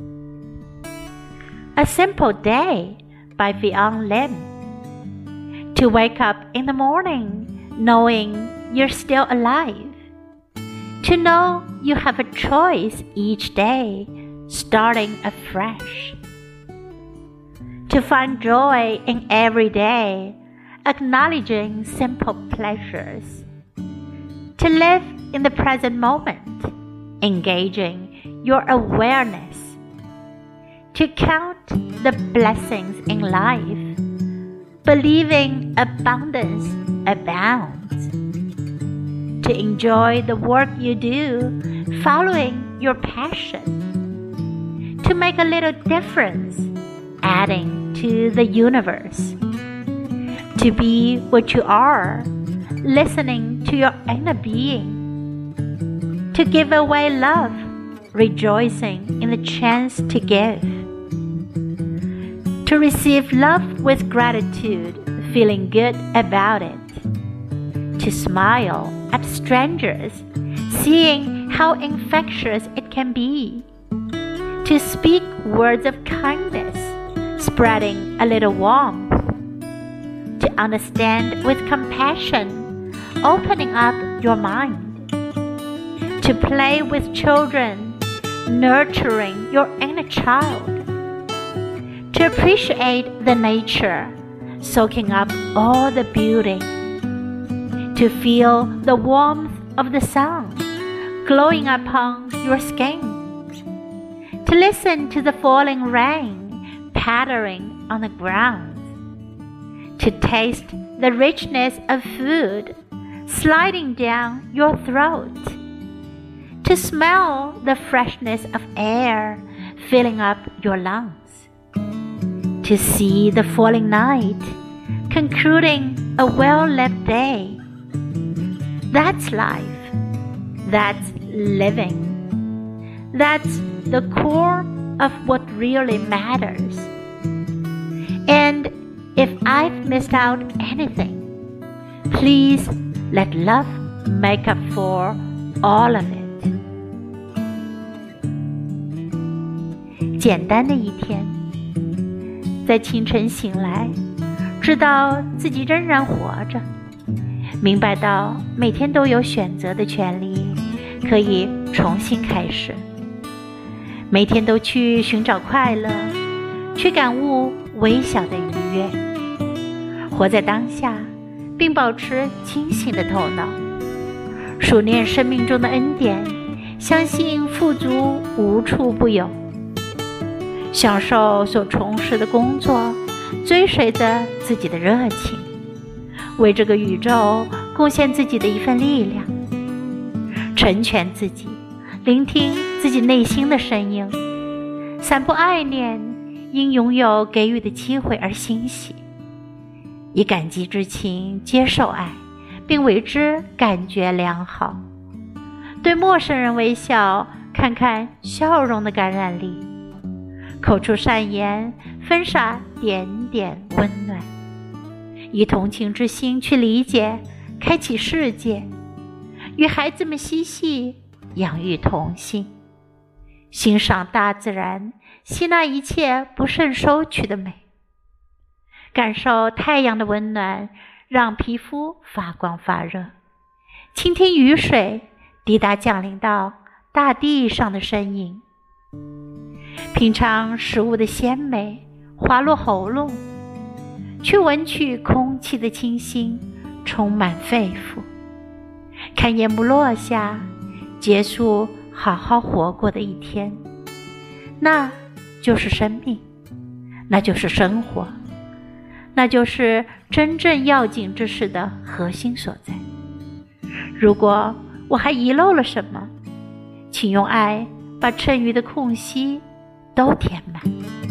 A Simple Day by Vian Lim. To wake up in the morning knowing you're still alive. To know you have a choice each day, starting afresh. To find joy in every day, acknowledging simple pleasures. To live in the present moment, engaging your awareness. To count the blessings in life, believing abundance abounds. To enjoy the work you do, following your passion. To make a little difference, adding to the universe. To be what you are, listening to your inner being. To give away love, rejoicing in the chance to give. To receive love with gratitude, feeling good about it. To smile at strangers, seeing how infectious it can be, to speak words of kindness, spreading a little warmth, to understand with compassion, opening up your mind, to play with children, nurturing your inner child, to appreciate the nature, soaking up all the beauty to feel the warmth of the sun glowing upon your skin, to listen to the falling rain pattering on the ground, to taste the richness of food sliding down your throat, to smell the freshness of air filling up your lungs, to see the falling night concluding a well lived day that's life. That's living. That's the core of what really matters. And if I've missed out anything, please let love make up for all of it. 简单的一天， 在清晨醒来，知道自己仍然活着。明白到每天都有选择的权利，可以重新开始。每天都去寻找快乐，去感悟微小的愉悦，活在当下，并保持清醒的头脑，数念生命中的恩典，相信富足无处不有，享受所从事的工作，追随着自己的热情。为这个宇宙贡献自己的一份力量，成全自己，聆听自己内心的声音，散布爱念，因拥有给予的机会而欣喜，以感激之情接受爱，并为之感觉良好。对陌生人微笑，看看笑容的感染力，口出善言，分洒点点温暖。以同情之心去理解，开启世界，与孩子们嬉戏，养育童心，欣赏大自然，吸纳一切不慎收取的美，感受太阳的温暖，让皮肤发光发热，倾听雨水滴答降临到大地上的声音，品尝食物的鲜美，滑落喉咙。去闻取空气的清新，充满肺腑；看夜幕落下，结束好好活过的一天。那就是生命，那就是生活，那就是真正要紧之事的核心所在。如果我还遗漏了什么，请用爱把剩余的空隙都填满。